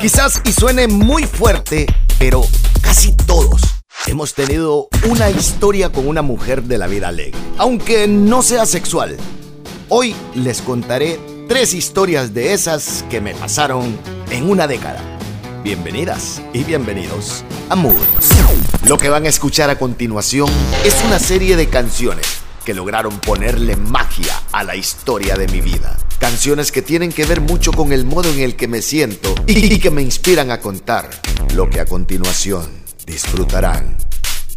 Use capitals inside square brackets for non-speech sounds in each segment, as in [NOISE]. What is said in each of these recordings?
Quizás y suene muy fuerte, pero casi todos hemos tenido una historia con una mujer de la vida alegre, aunque no sea sexual. Hoy les contaré tres historias de esas que me pasaron en una década. Bienvenidas y bienvenidos a Mood. Lo que van a escuchar a continuación es una serie de canciones que lograron ponerle magia a la historia de mi vida. Canciones que tienen que ver mucho con el modo en el que me siento y que me inspiran a contar lo que a continuación disfrutarán.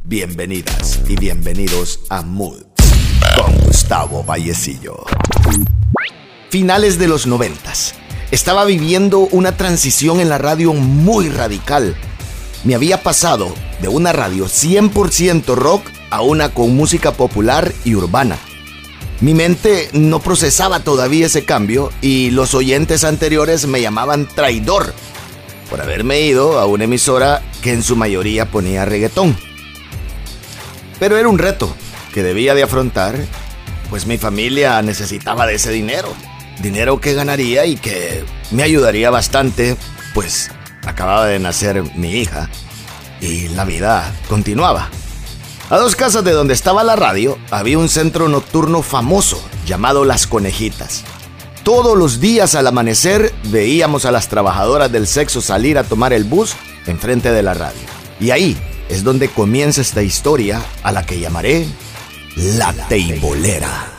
Bienvenidas y bienvenidos a Mood con Gustavo Vallecillo. Finales de los noventas. Estaba viviendo una transición en la radio muy radical. Me había pasado de una radio 100% rock a una con música popular y urbana. Mi mente no procesaba todavía ese cambio y los oyentes anteriores me llamaban traidor por haberme ido a una emisora que en su mayoría ponía reggaetón. Pero era un reto que debía de afrontar, pues mi familia necesitaba de ese dinero. Dinero que ganaría y que me ayudaría bastante, pues acababa de nacer mi hija y la vida continuaba. A dos casas de donde estaba la radio había un centro nocturno famoso llamado Las Conejitas. Todos los días al amanecer veíamos a las trabajadoras del sexo salir a tomar el bus enfrente de la radio. Y ahí es donde comienza esta historia a la que llamaré La Teibolera.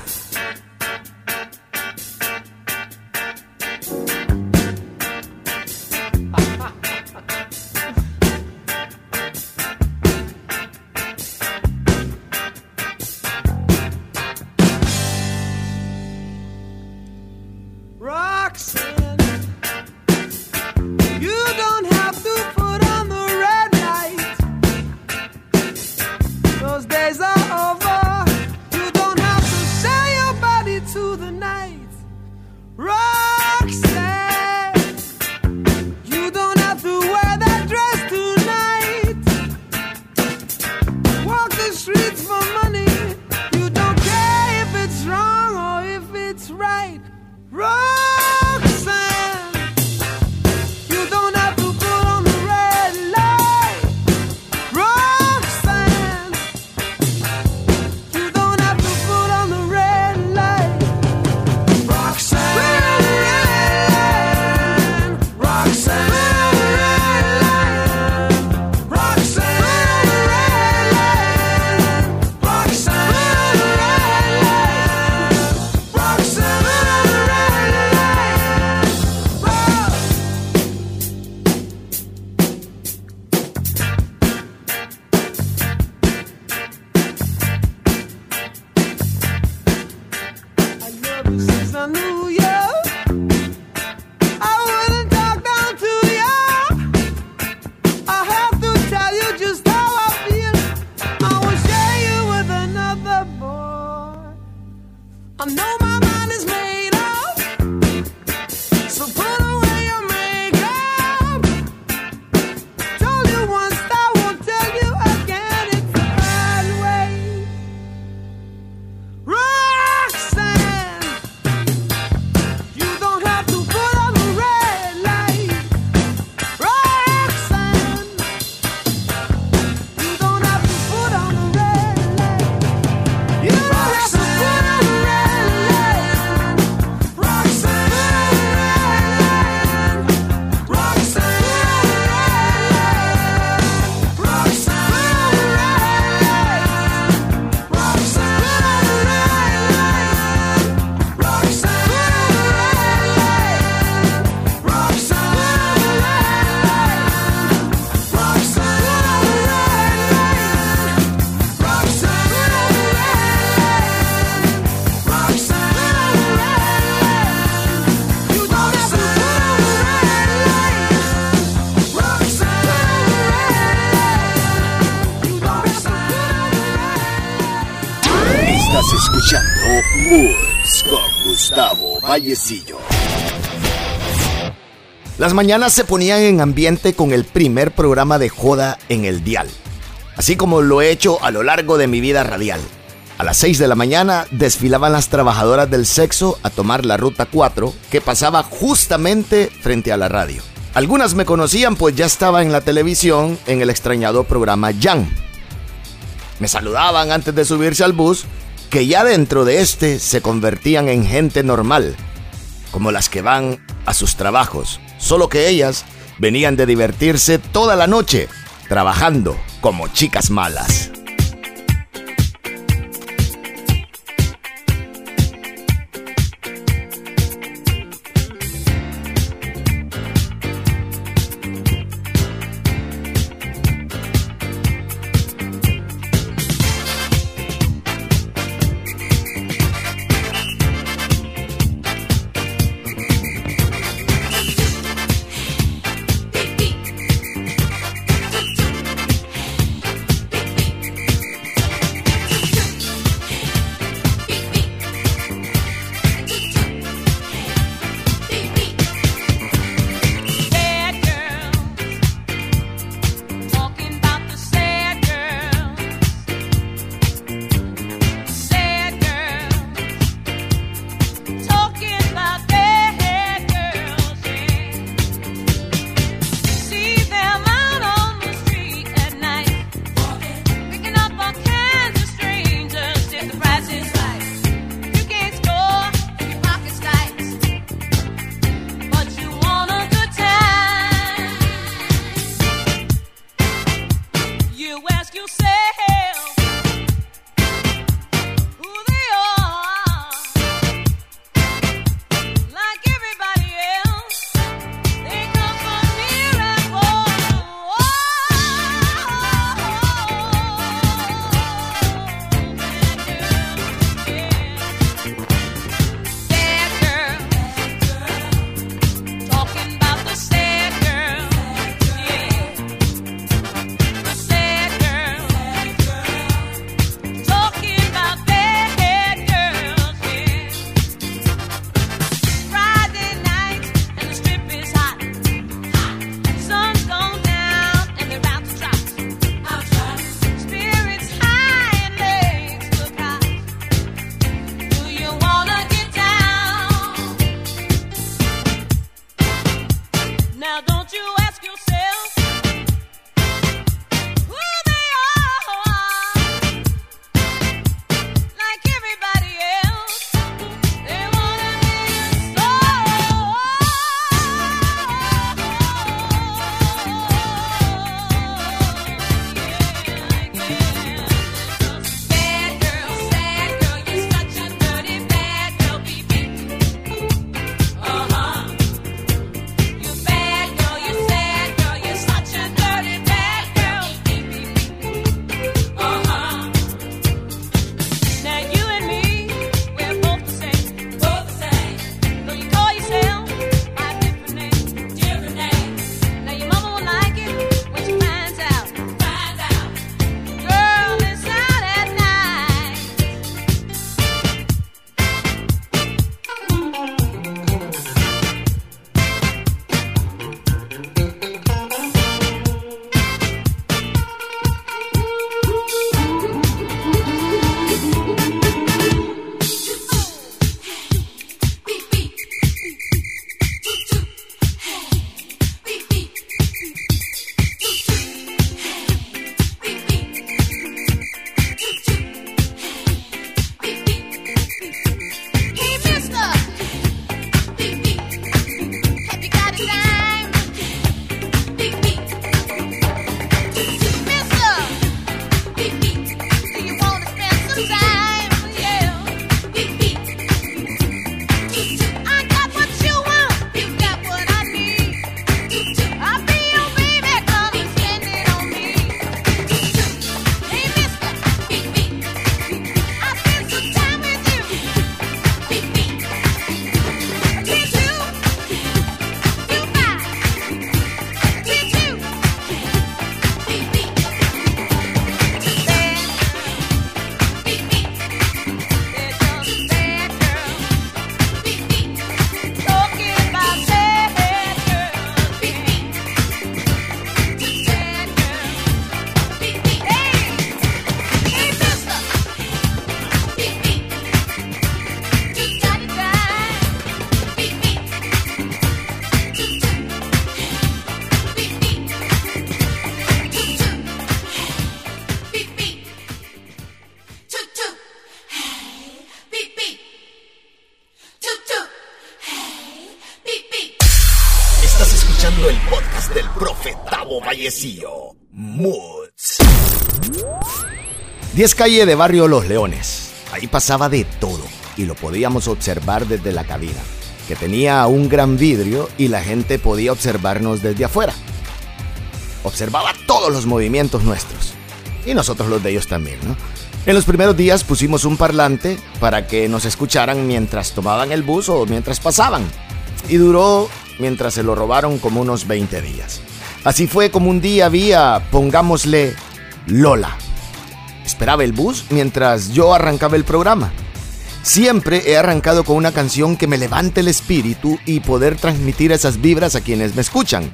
Vallecillo. Las mañanas se ponían en ambiente con el primer programa de joda en el dial, así como lo he hecho a lo largo de mi vida radial. A las 6 de la mañana desfilaban las trabajadoras del sexo a tomar la ruta 4 que pasaba justamente frente a la radio. Algunas me conocían pues ya estaba en la televisión en el extrañado programa Jan. Me saludaban antes de subirse al bus, que ya dentro de este se convertían en gente normal, como las que van a sus trabajos, solo que ellas venían de divertirse toda la noche, trabajando como chicas malas. Moods. 10 calle de barrio Los Leones. Ahí pasaba de todo y lo podíamos observar desde la cabina, que tenía un gran vidrio y la gente podía observarnos desde afuera. Observaba todos los movimientos nuestros y nosotros los de ellos también, ¿no? En los primeros días pusimos un parlante para que nos escucharan mientras tomaban el bus o mientras pasaban. Y duró mientras se lo robaron como unos 20 días. Así fue como un día había, pongámosle, Lola. Esperaba el bus mientras yo arrancaba el programa. Siempre he arrancado con una canción que me levante el espíritu y poder transmitir esas vibras a quienes me escuchan.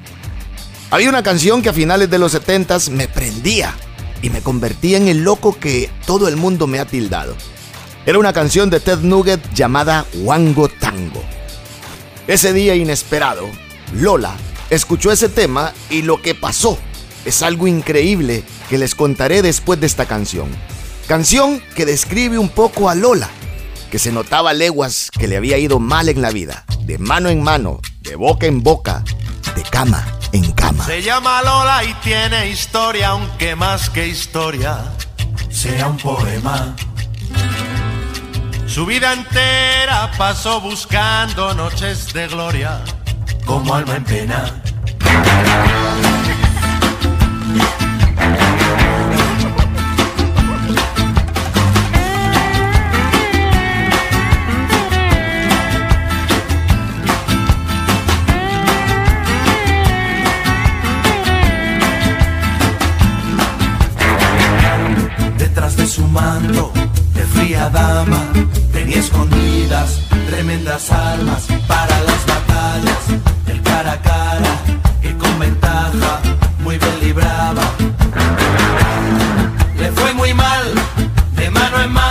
Había una canción que a finales de los 70 me prendía y me convertía en el loco que todo el mundo me ha tildado. Era una canción de Ted Nugget llamada Wango Tango. Ese día inesperado, Lola escuchó ese tema y lo que pasó es algo increíble que les contaré después de esta canción. Canción que describe un poco a Lola, que se notaba leguas que le había ido mal en la vida, de mano en mano, de boca en boca, de cama en cama. Se llama Lola y tiene historia, aunque más que historia sea un poema. Su vida entera pasó buscando noches de gloria, como alma en pena. Detrás de su manto de fría dama tenía escondidas tremendas armas para las batallas cara a cara que con ventaja muy bien libraba. Le fue muy mal de mano en mano,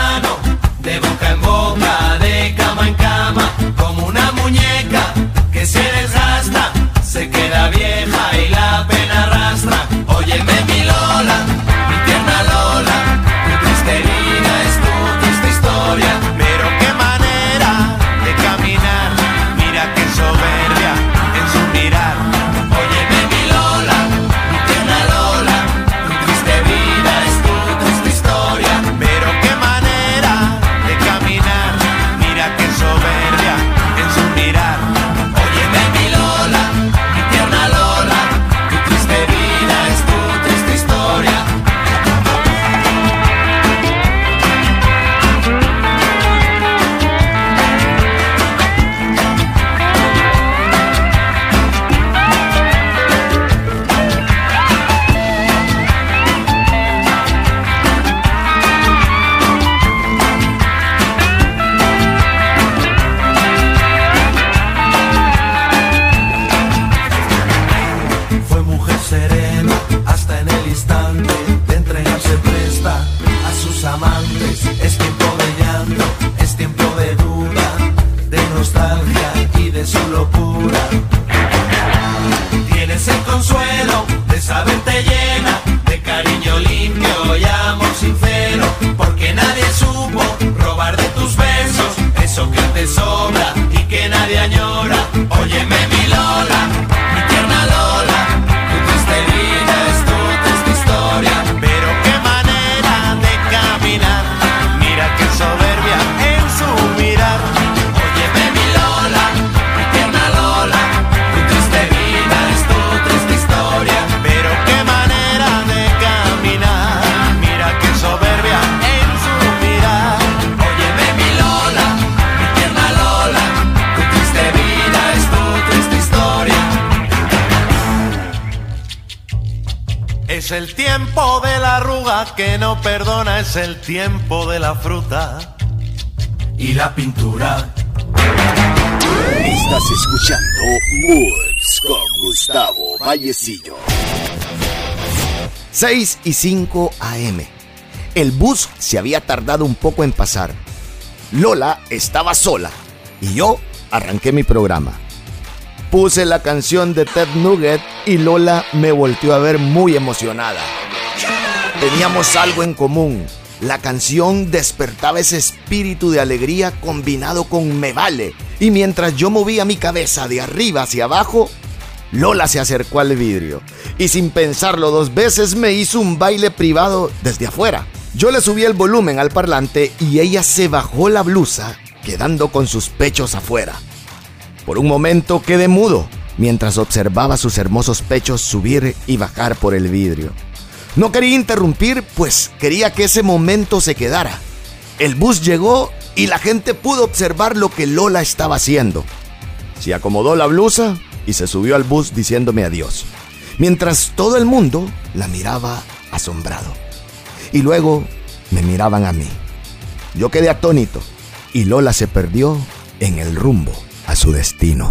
el tiempo de la fruta y la pintura. Estás escuchando Moods con Gustavo Vallecillo. 6 y 5 AM. El bus se había tardado un poco en pasar. Lola estaba sola y yo arranqué mi programa. Puse la canción de Ted Nugget y Lola me volteó a ver muy emocionada. Teníamos algo en común. La canción despertaba ese espíritu de alegría combinado con me vale. Y mientras yo movía mi cabeza de arriba hacia abajo, Lola se acercó al vidrio y sin pensarlo dos veces me hizo un baile privado desde afuera. Yo le subí el volumen al parlante y ella se bajó la blusa, quedando con sus pechos afuera. Por un momento quedé mudo mientras observaba sus hermosos pechos subir y bajar por el vidrio. No quería interrumpir, pues quería que ese momento se quedara. El bus llegó y la gente pudo observar lo que Lola estaba haciendo. Se acomodó la blusa y se subió al bus diciéndome adiós, mientras todo el mundo la miraba asombrado. Y luego me miraban a mí. Yo quedé atónito y Lola se perdió en el rumbo a su destino.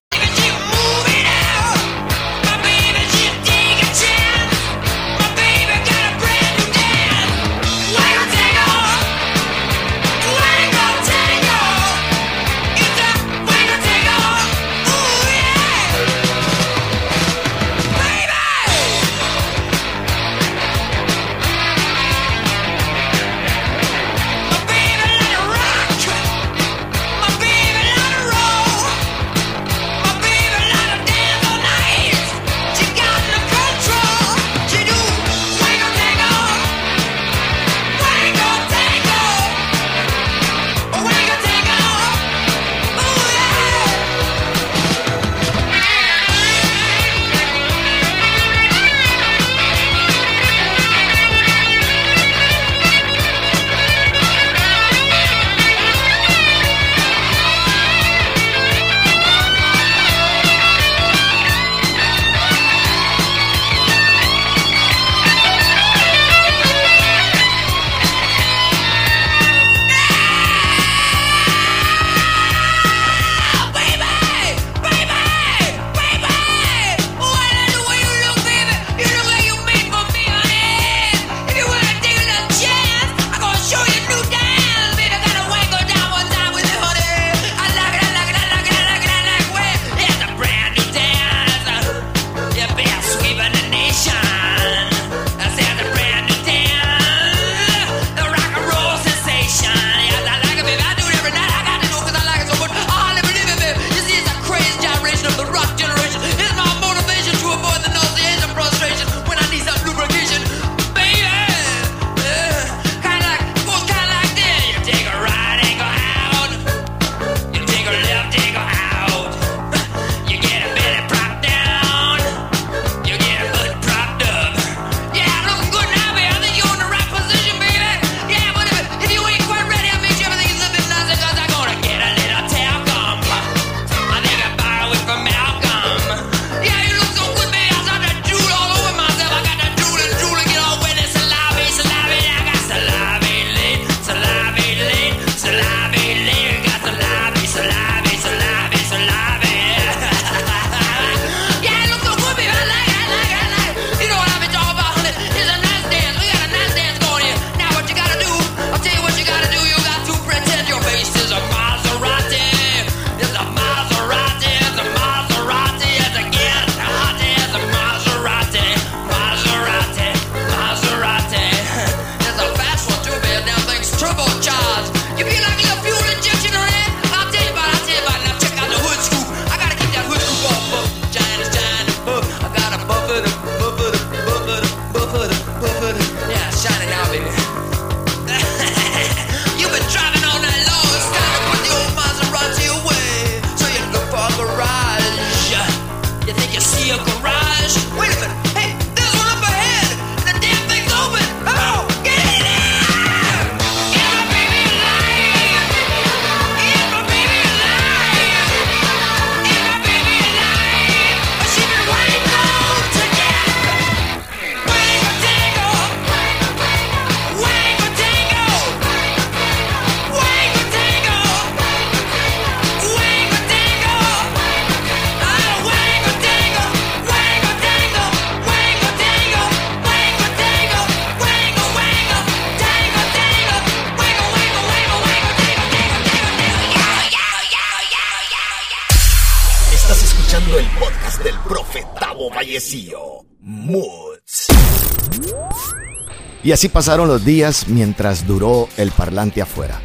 Y así pasaron los días mientras duró el parlante afuera.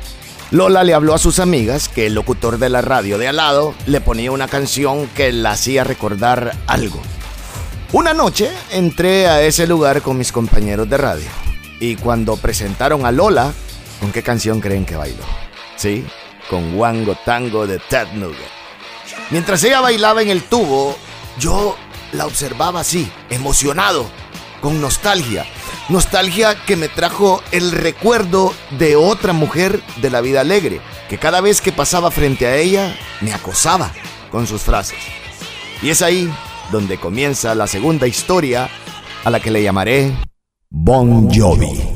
Lola le habló a sus amigas que el locutor de la radio de al lado le ponía una canción que la hacía recordar algo. Una noche entré a ese lugar con mis compañeros de radio y cuando presentaron a Lola, ¿con qué canción creen que bailó? Sí, con Wango Tango de Ted Nugget. Mientras ella bailaba en el tubo, yo la observaba así, emocionado, con nostalgia. Nostalgia que me trajo el recuerdo de otra mujer de la vida alegre, que cada vez que pasaba frente a ella me acosaba con sus frases. Y es ahí donde comienza la segunda historia a la que le llamaré Bon Jovi.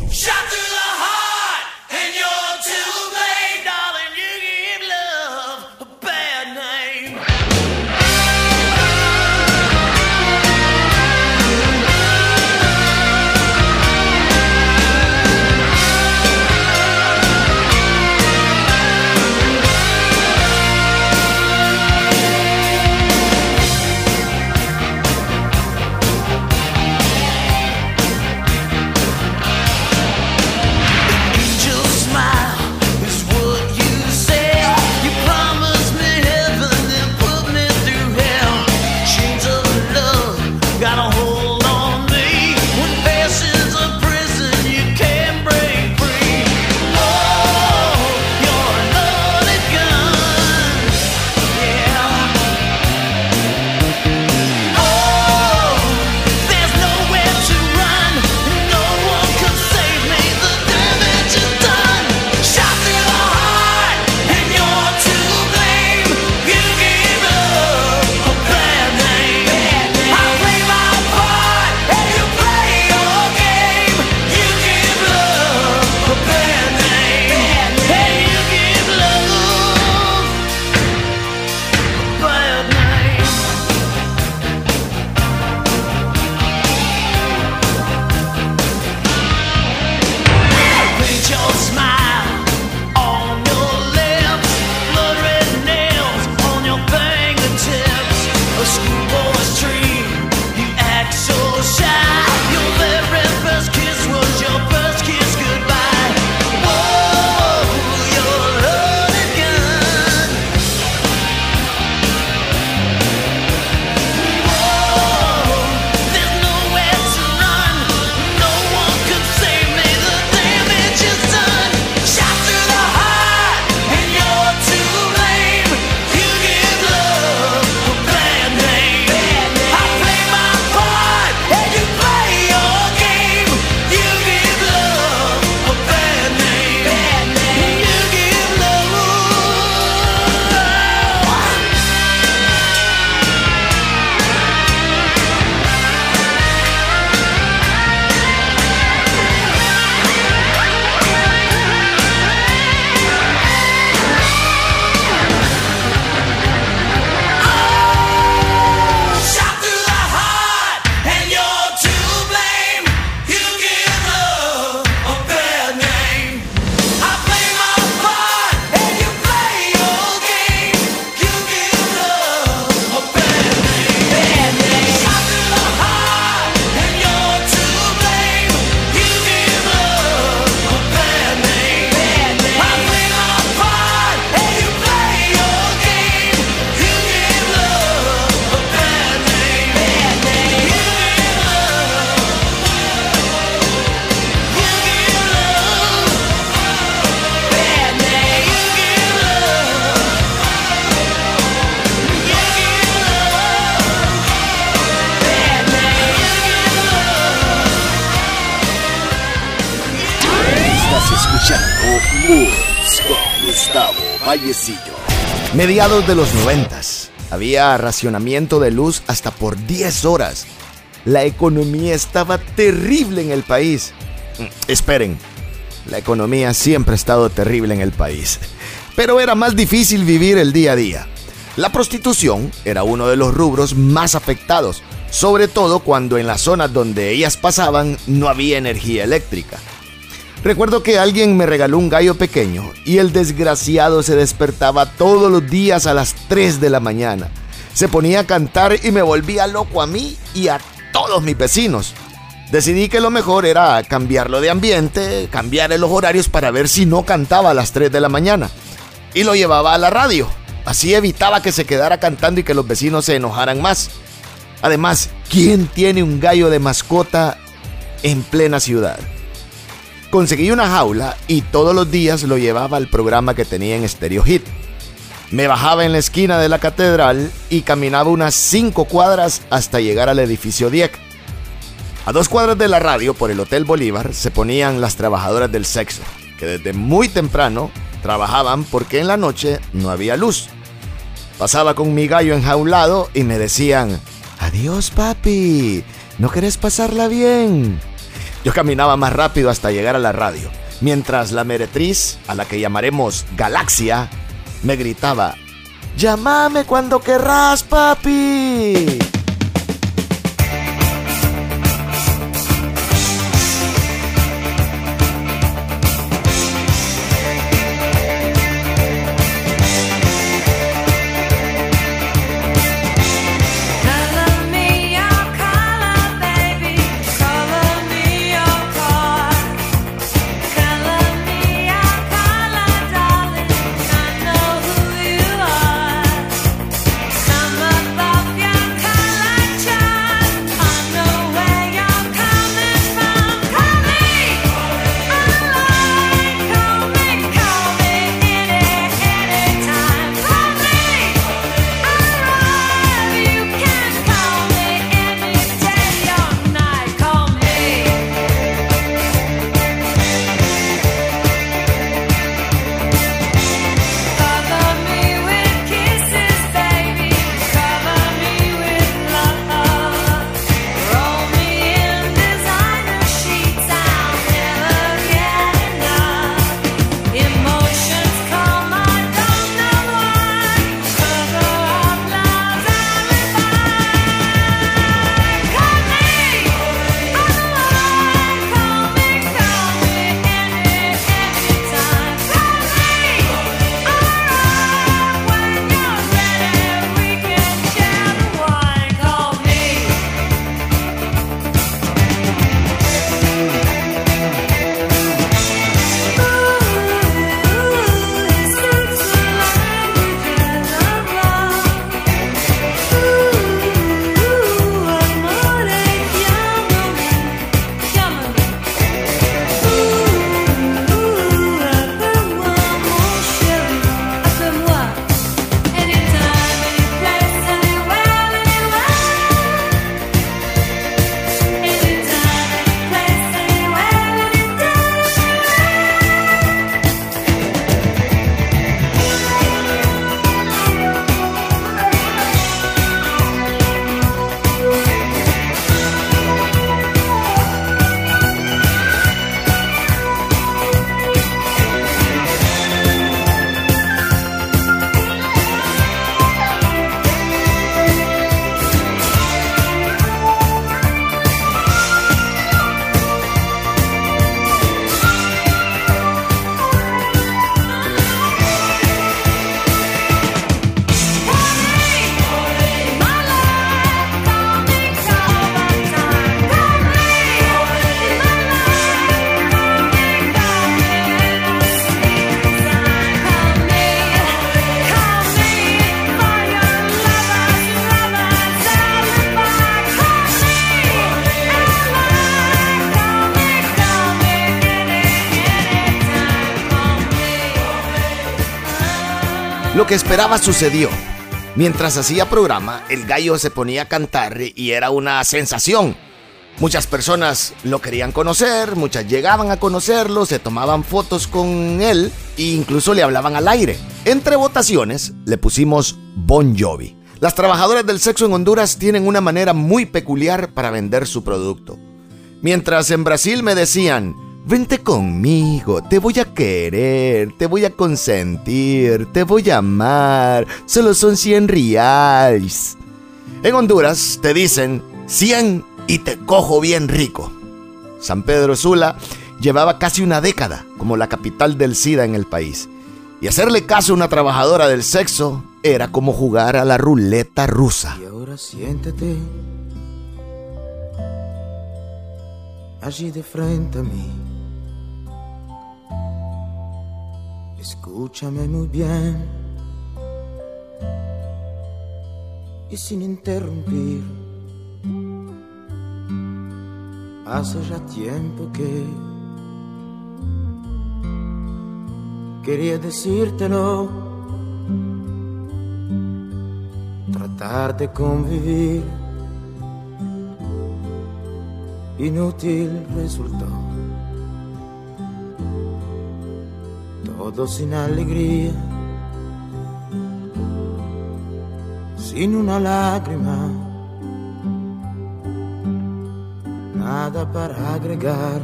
Mediados de los noventas, había racionamiento de luz hasta por 10 horas. La economía estaba terrible en el país. Mm, Esperen, la economía siempre ha estado terrible en el país. Pero era más difícil vivir el día a día. La prostitución era uno de los rubros más afectados, sobre todo cuando en las zonas donde ellas pasaban no había energía eléctrica. Recuerdo que alguien me regaló un gallo pequeño y el desgraciado se despertaba todos los días a las 3 de la mañana. Se ponía a cantar y me volvía loco a mí y a todos mis vecinos. Decidí que lo mejor era cambiarlo de ambiente, cambiar los horarios para ver si no cantaba a las 3 de la mañana. Y lo llevaba a la radio. Así evitaba que se quedara cantando y que los vecinos se enojaran más. Además, ¿quién tiene un gallo de mascota en plena ciudad? Conseguí una jaula y todos los días lo llevaba al programa que tenía en Stereo Hit. Me bajaba en la esquina de la catedral y caminaba unas 5 cuadras hasta llegar al edificio DIEC. A dos cuadras de la radio, por el Hotel Bolívar, se ponían las trabajadoras del sexo, que desde muy temprano trabajaban porque en la noche no había luz. Pasaba con mi gallo enjaulado y me decían, adiós papi, ¿no querés pasarla bien? Yo caminaba más rápido hasta llegar a la radio, mientras la meretriz, a la que llamaremos Galaxia, me gritaba, llámame cuando querrás papi. Que esperaba sucedió. Mientras hacía programa, el gallo se ponía a cantar y era una sensación. Muchas personas lo querían conocer, muchas llegaban a conocerlo, se tomaban fotos con él e incluso le hablaban al aire. Entre votaciones le pusimos Bon Jovi. Las trabajadoras del sexo en Honduras tienen una manera muy peculiar para vender su producto. Mientras en Brasil me decían, vente conmigo, te voy a querer, te voy a consentir, te voy a amar, solo son 100 reales. En Honduras te dicen 100 y te cojo bien rico. San Pedro Sula llevaba casi una década como la capital del SIDA en el país. Y hacerle caso a una trabajadora del sexo Era como jugar a la ruleta rusa. Y ahora siéntate allí de frente a mí. Escúchame muy bien y sin interrumpir. Hace ya tiempo que quería decírtelo, tratar de convivir, inútil resultó. Todo sin alegría, sin una lágrima, nada para agregar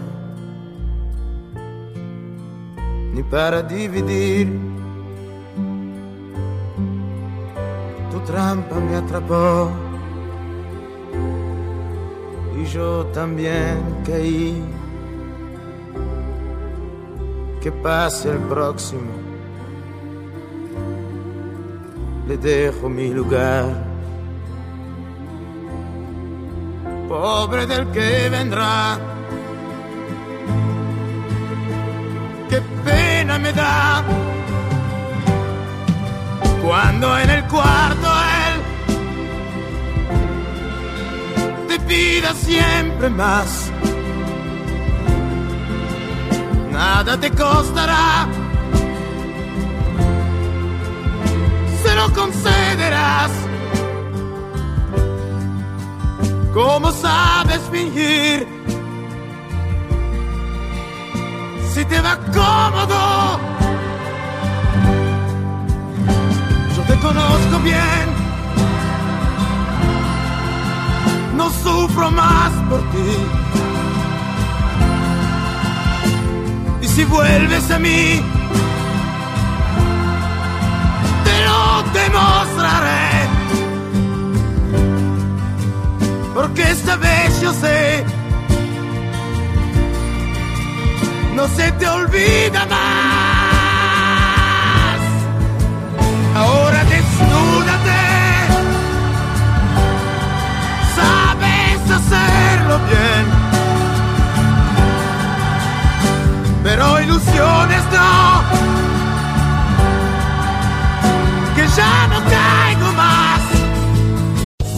ni para dividir. Tu trampa me atrapó y yo también caí. Que pase el próximo, le dejo mi lugar. Pobre del que vendrá. qué pena me da cuando en el cuarto él te pida siempre más. Nada te costará, se lo concederás. ¿Cómo sabes fingir? si te va cómodo. Yo te conozco bien, no sufro más por ti. Si vuelves a mí, te lo demostraré. Porque esta vez yo sé no se te olvida más. Ahora desnúdate, sabes hacerlo bien, pero ilusiones no, que ya no caigo más.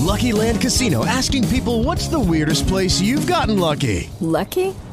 Lucky Land Casino asking people what's the weirdest place you've gotten lucky? Lucky?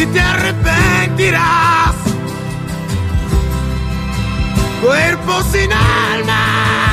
y te arrepentirás. Cuerpo sin alma.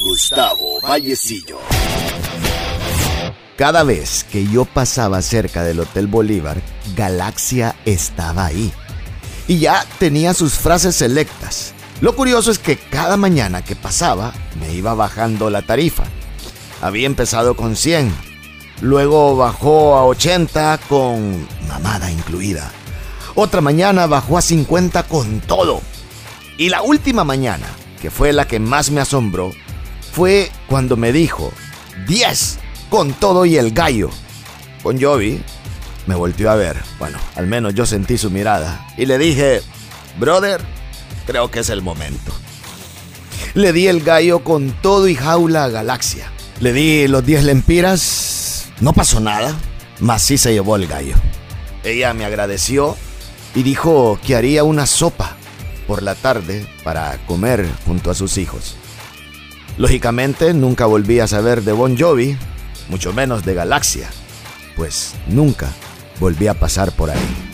Gustavo Vallecillo. Cada vez que yo pasaba cerca del Hotel Bolívar, Galaxia estaba ahí. Y ya tenía sus frases selectas. Lo curioso es que cada mañana que pasaba me iba bajando la tarifa. Había empezado con 100, luego bajó a 80 con mamada incluida. Otra mañana bajó a 50 con todo. Y la última mañana, que fue la que más me asombró, fue cuando me dijo 10 con todo y el gallo. Con Jovi me volteó a ver. Bueno, al menos yo sentí su mirada. Y le dije, brother, creo que es el momento. Le di el gallo con todo y jaula a Galaxia. Le di los 10 lempiras. No pasó nada, mas sí se llevó el gallo. Ella me agradeció y dijo que haría una sopa por la tarde para comer junto a sus hijos. Lógicamente nunca volví a saber de Bon Jovi, mucho menos de Galaxia, pues nunca volví a pasar por ahí.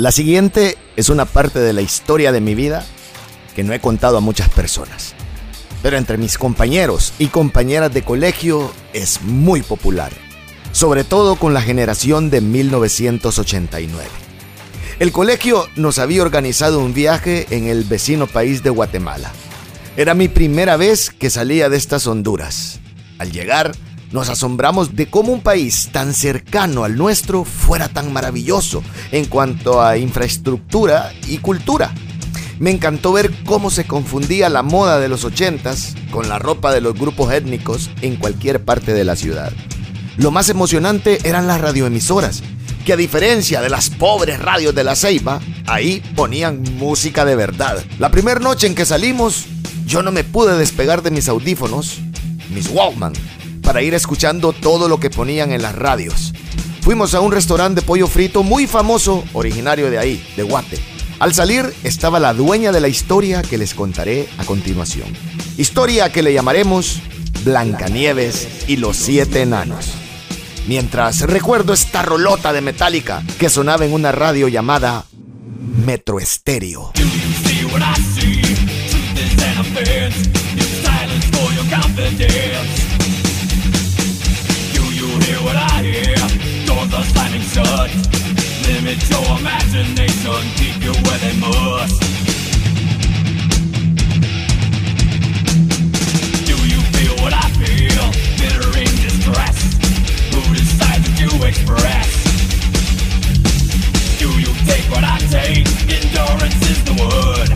La siguiente es una parte de la historia de mi vida que no he contado a muchas personas. Pero entre mis compañeros y compañeras de colegio es muy popular. Sobre todo con la generación de 1989. El colegio nos había organizado un viaje en el vecino país de Guatemala. Era mi primera vez que salía de estas Honduras. Al llegar, nos asombramos de cómo un país tan cercano al nuestro fuera tan maravilloso en cuanto a infraestructura y cultura. Me encantó ver cómo se confundía la moda de los ochentas con la ropa de los grupos étnicos en cualquier parte de la ciudad. Lo más emocionante eran las radioemisoras, que a diferencia de las pobres radios de la Ceiba, ahí ponían música de verdad. La primera noche en que salimos, yo no me pude despegar de mis audífonos mis Walkman, para ir escuchando todo lo que ponían en las radios. Fuimos a un restaurante de pollo frito muy famoso, originario de ahí, de Guate. Al salir estaba la dueña de la historia que les contaré a continuación. Historia que le llamaremos Blancanieves y los siete enanos. Mientras recuerdo esta rolota de Metallica que sonaba en una radio llamada Metro Estéreo. Doors are slamming shut. Limit your imagination. Keep you where they must. Do you feel what I feel? Bitter distress. Who decides what you express? Do you take what I take? Endurance is the word.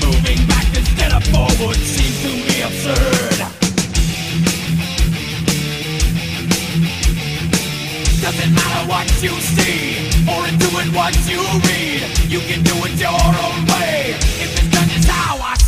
Moving back instead of forward seems to me absurd. Doesn't matter what you see or do it what you read. You can do it your own way. If it's done just how I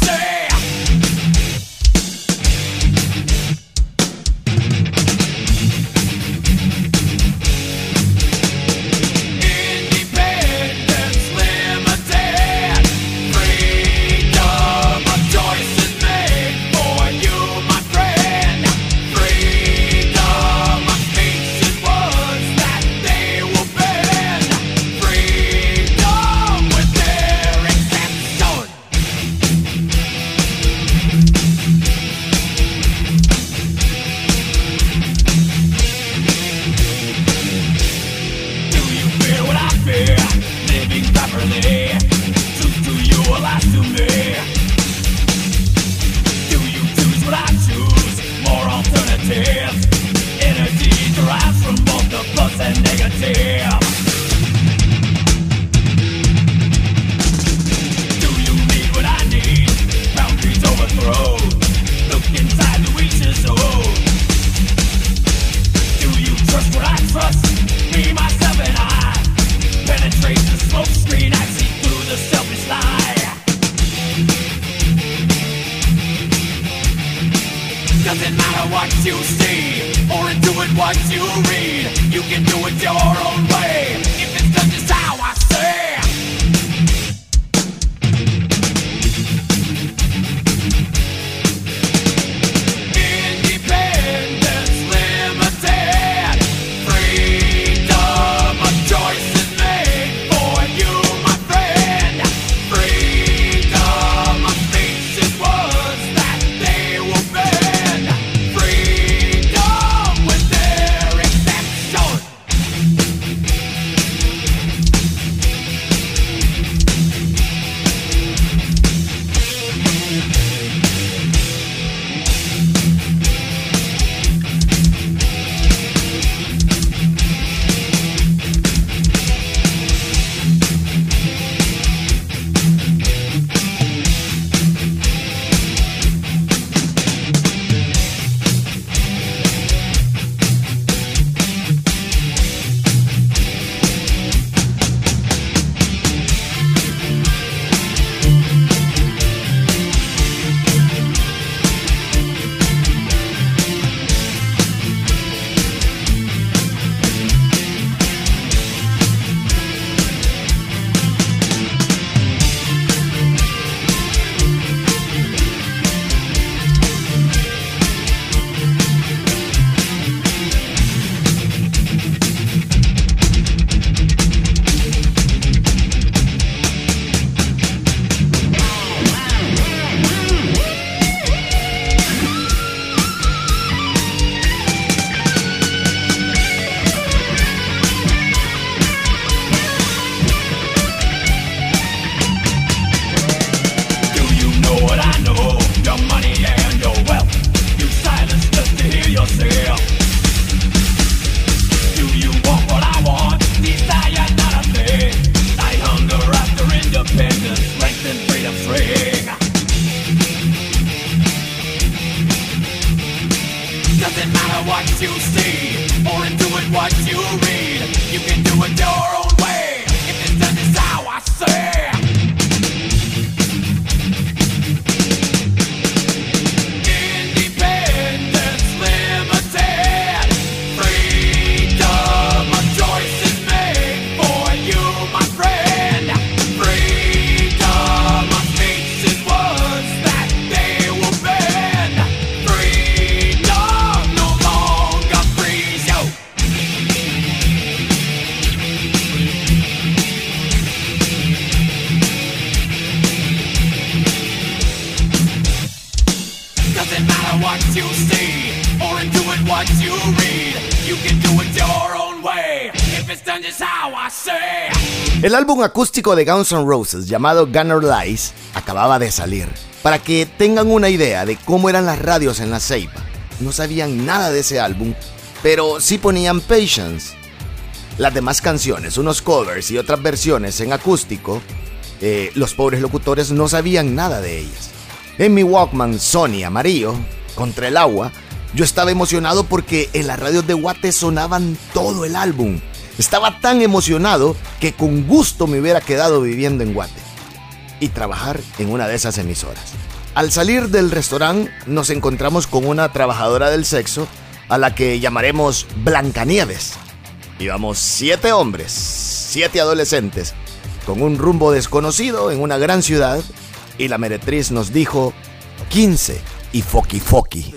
álbum acústico de Guns N' Roses llamado Gunner Lies acababa de salir. Para que tengan una idea de cómo eran las radios en la Ceiba, no sabían nada de ese álbum, pero sí ponían Patience. Las demás canciones, unos covers y otras versiones en acústico, eh, los pobres locutores no sabían nada de ellas. En mi Walkman Sony amarillo, contra el agua, yo estaba emocionado porque en las radios de Guate sonaban todo el álbum. Estaba tan emocionado que con gusto me hubiera quedado viviendo en Guate y trabajar en una de esas emisoras. Al salir del restaurante nos encontramos con una trabajadora del sexo a la que llamaremos Blancanieves. Íbamos siete hombres, siete adolescentes, con un rumbo desconocido en una gran ciudad y la meretriz nos dijo 15 y foki foki.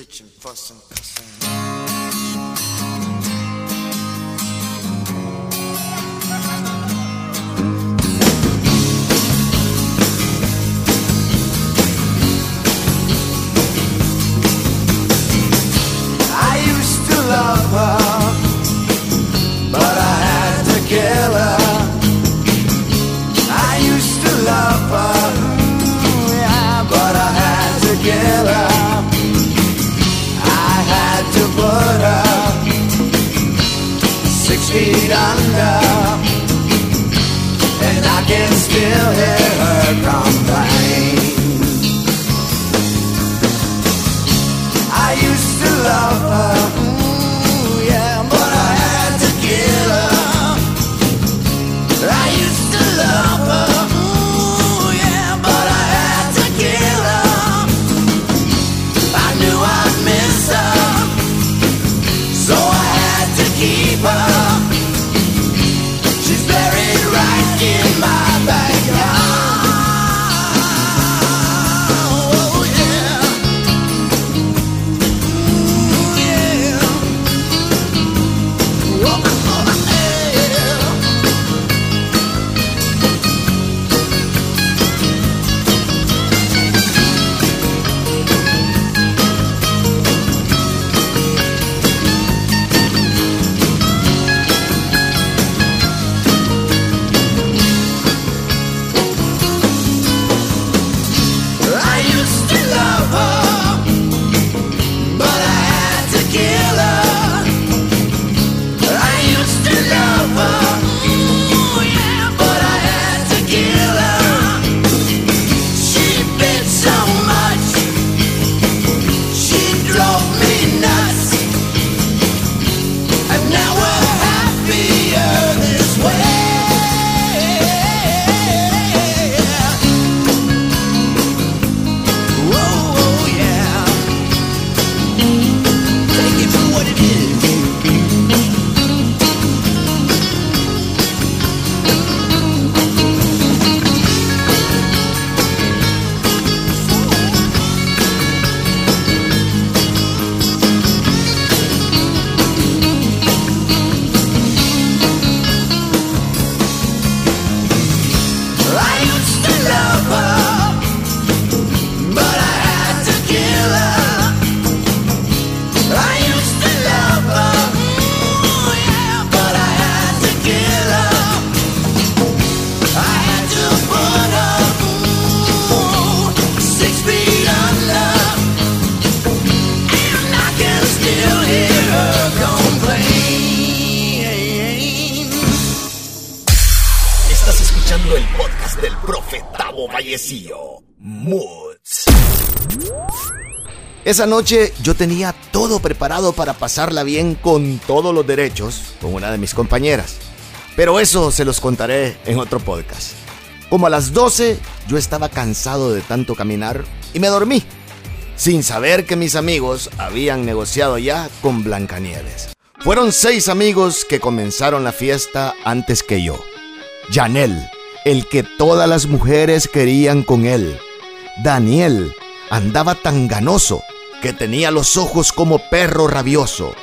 Esa noche yo tenía todo preparado para pasarla bien con todos los derechos con una de mis compañeras. Pero eso se los contaré en otro podcast. Como a las 12 yo estaba cansado de tanto caminar y me dormí, sin saber que mis amigos habían negociado ya con Blancanieves. Fueron seis amigos que comenzaron la fiesta antes que yo. Janel, el que todas las mujeres querían con él. Daniel, andaba tan ganoso que tenía los ojos como perro rabioso.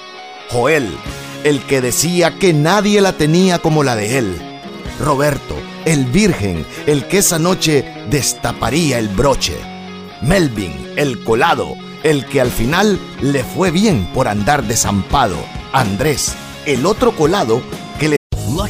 Joel, el que decía que nadie la tenía como la de él. Roberto, el virgen, el que esa noche destaparía el broche. Melvin, el colado, el que al final le fue bien por andar desampado. Andrés, el otro colado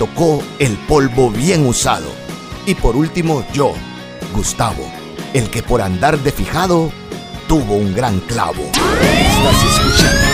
Tocó el polvo bien usado. Y por último, yo, Gustavo, el que por andar de fijado tuvo un gran clavo. Estás escuchando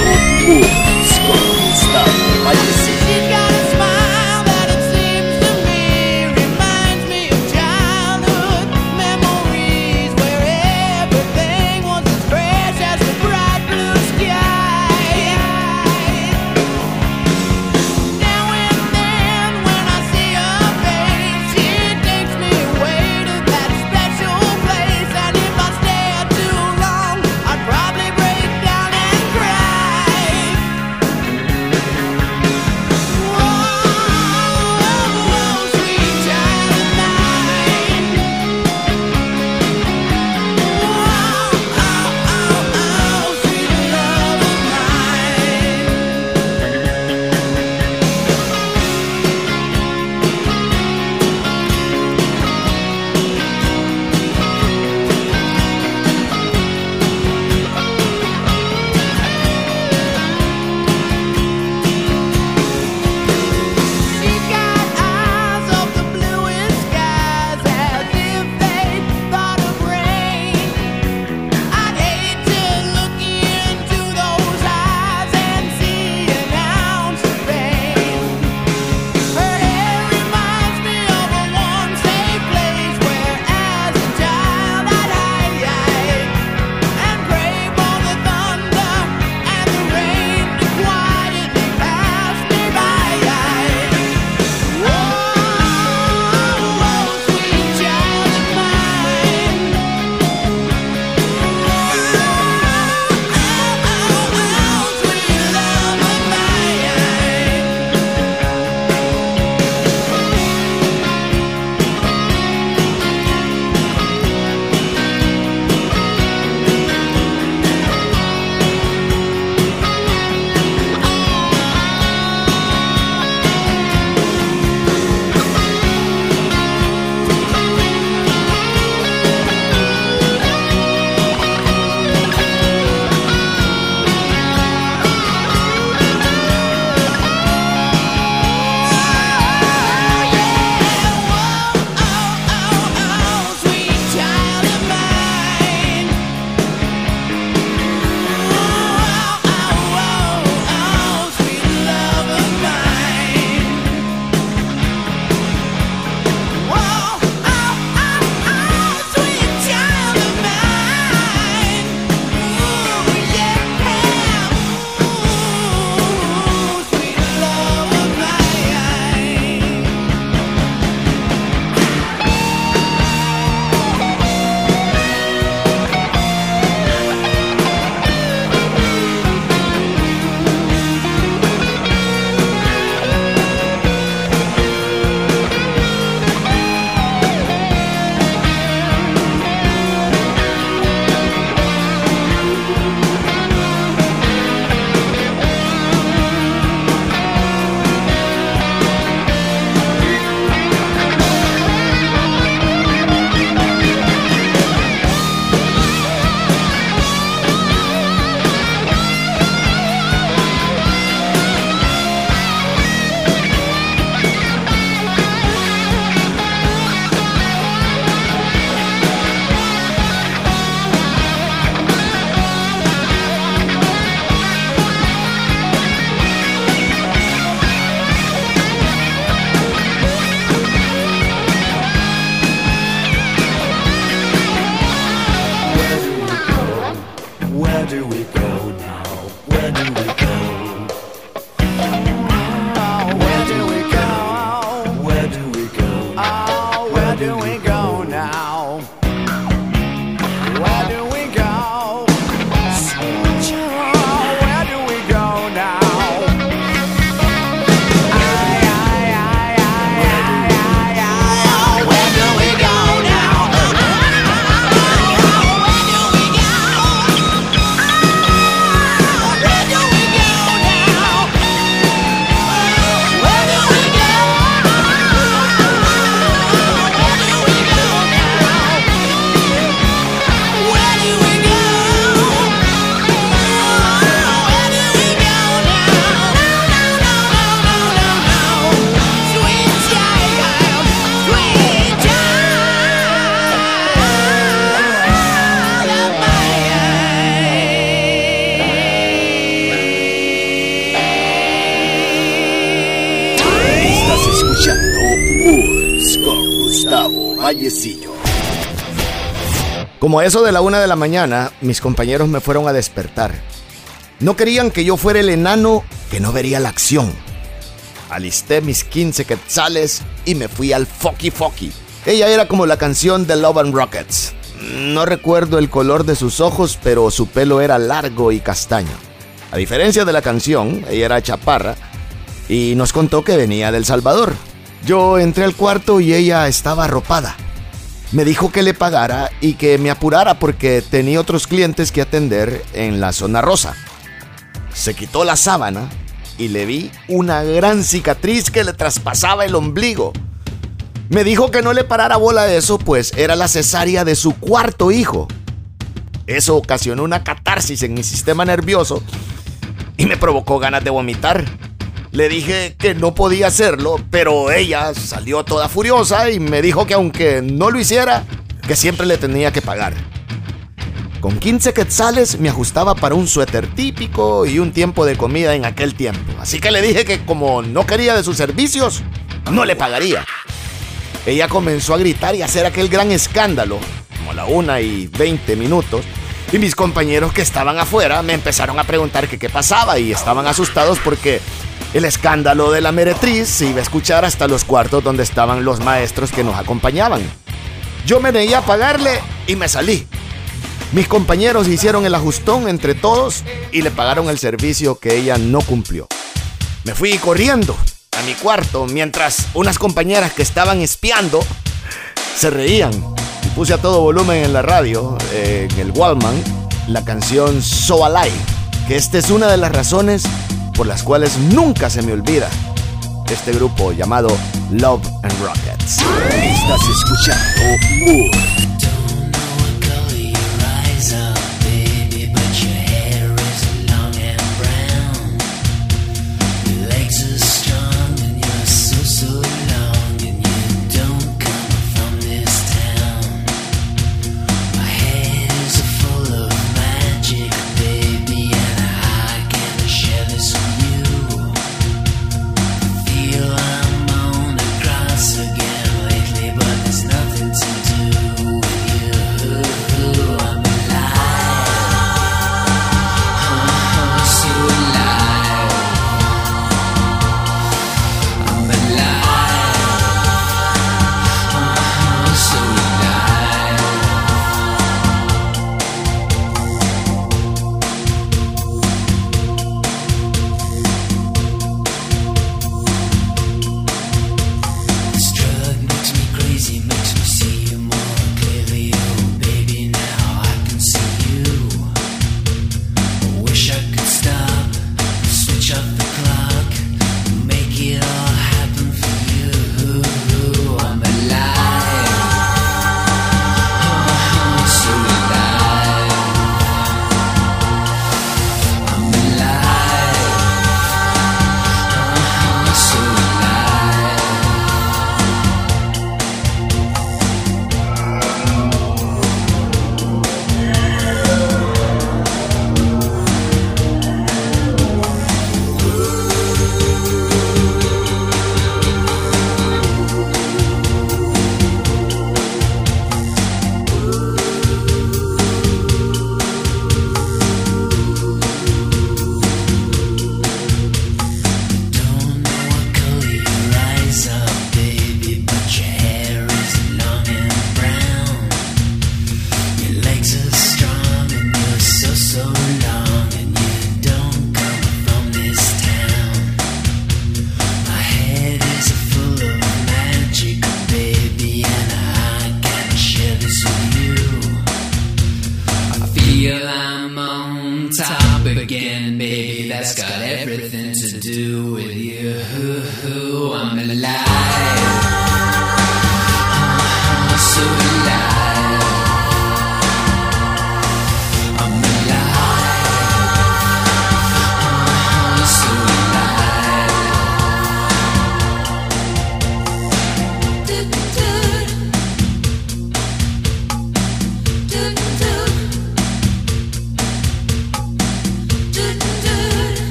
eso de la una de la mañana, mis compañeros me fueron a despertar. No querían que yo fuera el enano que no vería la acción. Alisté mis 15 quetzales y me fui al Focky Focky. Ella era como la canción de Love and Rockets. No recuerdo el color de sus ojos, pero su pelo era largo y castaño. A diferencia de la canción, ella era chaparra y nos contó que venía del Salvador. Yo entré al cuarto y ella estaba arropada. Me dijo que le pagara y que me apurara porque tenía otros clientes que atender en la zona rosa. Se quitó la sábana y le vi una gran cicatriz que le traspasaba el ombligo. Me dijo que no le parara bola a eso, pues era la cesárea de su cuarto hijo. Eso ocasionó una catarsis en mi sistema nervioso y me provocó ganas de vomitar. Le dije que no podía hacerlo, pero ella salió toda furiosa y me dijo que aunque no lo hiciera, que siempre le tenía que pagar. Con 15 quetzales me ajustaba para un suéter típico y un tiempo de comida en aquel tiempo. Así que le dije que como no quería de sus servicios, no le pagaría. Ella comenzó a gritar y hacer aquel gran escándalo, como la una y 20 minutos, y mis compañeros que estaban afuera me empezaron a preguntar qué pasaba y estaban asustados porque el escándalo de la meretriz se iba a escuchar hasta los cuartos donde estaban los maestros que nos acompañaban. Yo me negué a pagarle y me salí. Mis compañeros hicieron el ajustón entre todos y le pagaron el servicio que ella no cumplió. Me fui corriendo a mi cuarto mientras unas compañeras que estaban espiando se reían. Y puse a todo volumen en la radio, eh, en el Wallman, la canción So Alive, que esta es una de las razones por las cuales nunca se me olvida este grupo llamado Love and Rockets. Estás escuchando.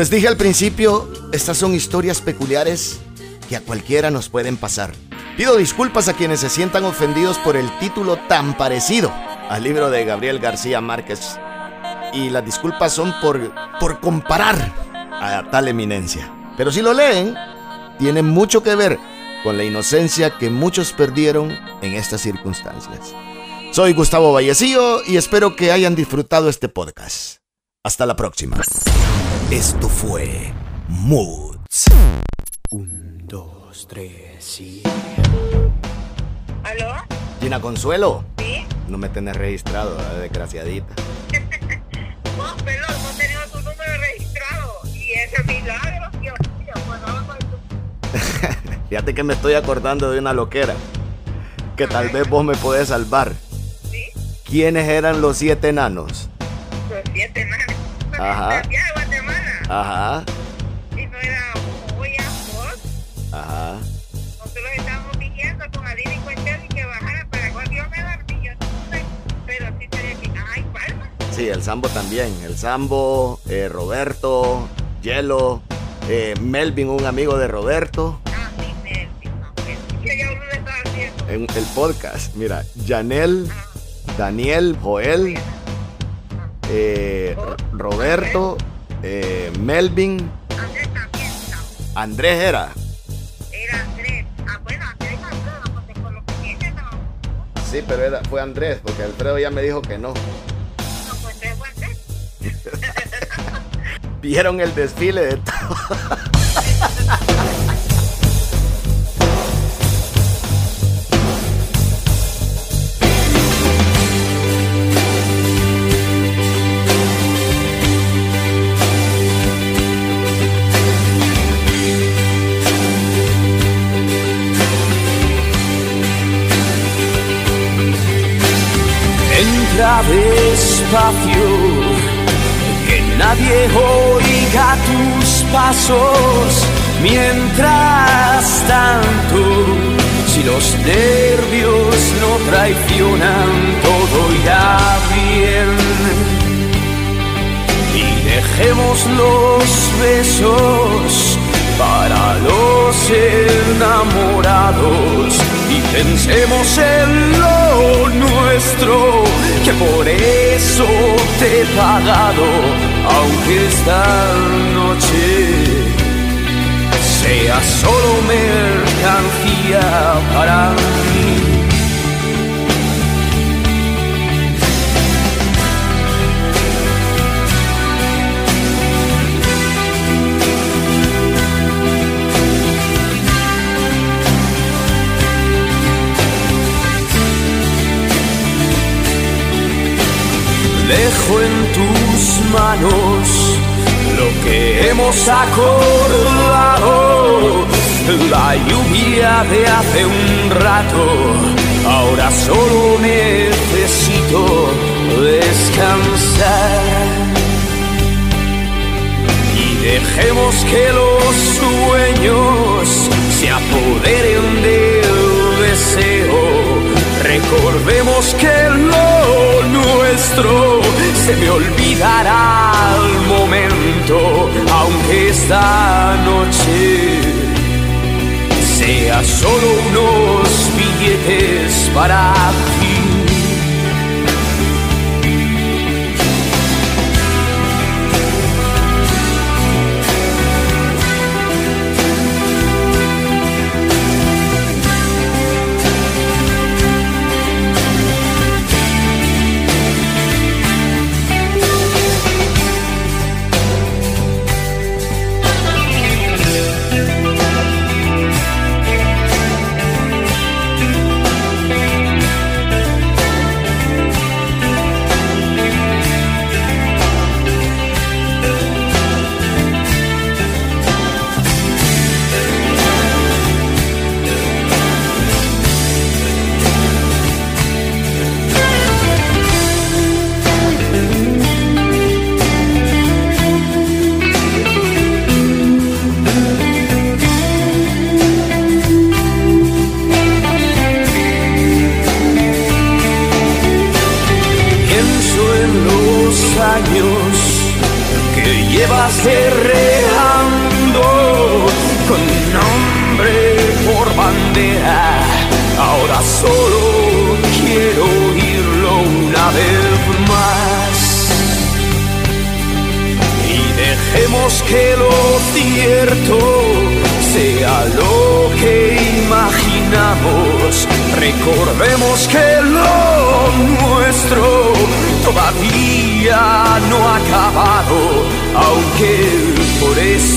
Les dije al principio, estas son historias peculiares que a cualquiera nos pueden pasar. Pido disculpas a quienes se sientan ofendidos por el título tan parecido al libro de Gabriel García Márquez. Y las disculpas son por, por comparar a tal eminencia. Pero si lo leen, tiene mucho que ver con la inocencia que muchos perdieron en estas circunstancias. Soy Gustavo Vallecillo y espero que hayan disfrutado este podcast. Hasta la próxima. Esto fue Moods. Un, dos, tres y. ¿Aló? Gina Consuelo. ¿Sí? No me tenés registrado, desgraciadita. [LAUGHS] Vos, pelón, no tenía tu número registrado. Y ese milagro, Dios mío, pues vamos a tu... [LAUGHS] Fíjate que me estoy acordando de una loquera. Que tal vez vos me podés salvar. ¿Sí? ¿Quiénes eran los siete enanos? Los siete manos. Ajá. De Guatemala. Ajá. Y no era Joya, vos. Ajá. Nosotros estábamos pidiendo con Aline y Cuentel y que bajara para yo me dormí, yo no sé. Pero sí tenía que. ¡Ay, palma! Sí, el Sambo también. El Sambo, eh, Roberto, Hielo, eh, Melvin, un amigo de Roberto. Ah, sí, Melvin, Melvin. Que ya uno le estaba haciendo. En el podcast, mira, Janel, Daniel, Joel, eh, Roberto, eh, Melvin, Andrés también. Andrés era. Era Andrés. Ah, bueno, Andrés Alfredo, porque por lo que tiene, no. Sí, pero era, fue Andrés, porque Alfredo ya me dijo que no. No, pues Andrés fue Andrés. [LAUGHS] Vieron el desfile de todo. Que nadie oiga tus pasos. Mientras tanto, si los nervios no traicionan, todo irá bien. Y dejemos los besos para los enamorados y pensemos en lo nuestro, que por eso te he pagado, aunque esta noche sea solo mercancía para mí. Dejo en tus manos lo que hemos acordado. La lluvia de hace un rato, ahora solo necesito descansar. Y dejemos que los sueños se apoderen del deseo. Recordemos que lo nuestro se me olvidará al momento, aunque esta noche sea solo unos billetes para ti.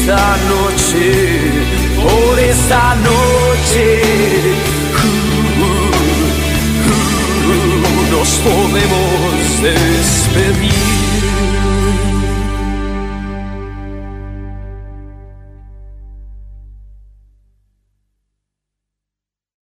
esa noche, por esa noche, uh, uh, uh, nos podemos despedir.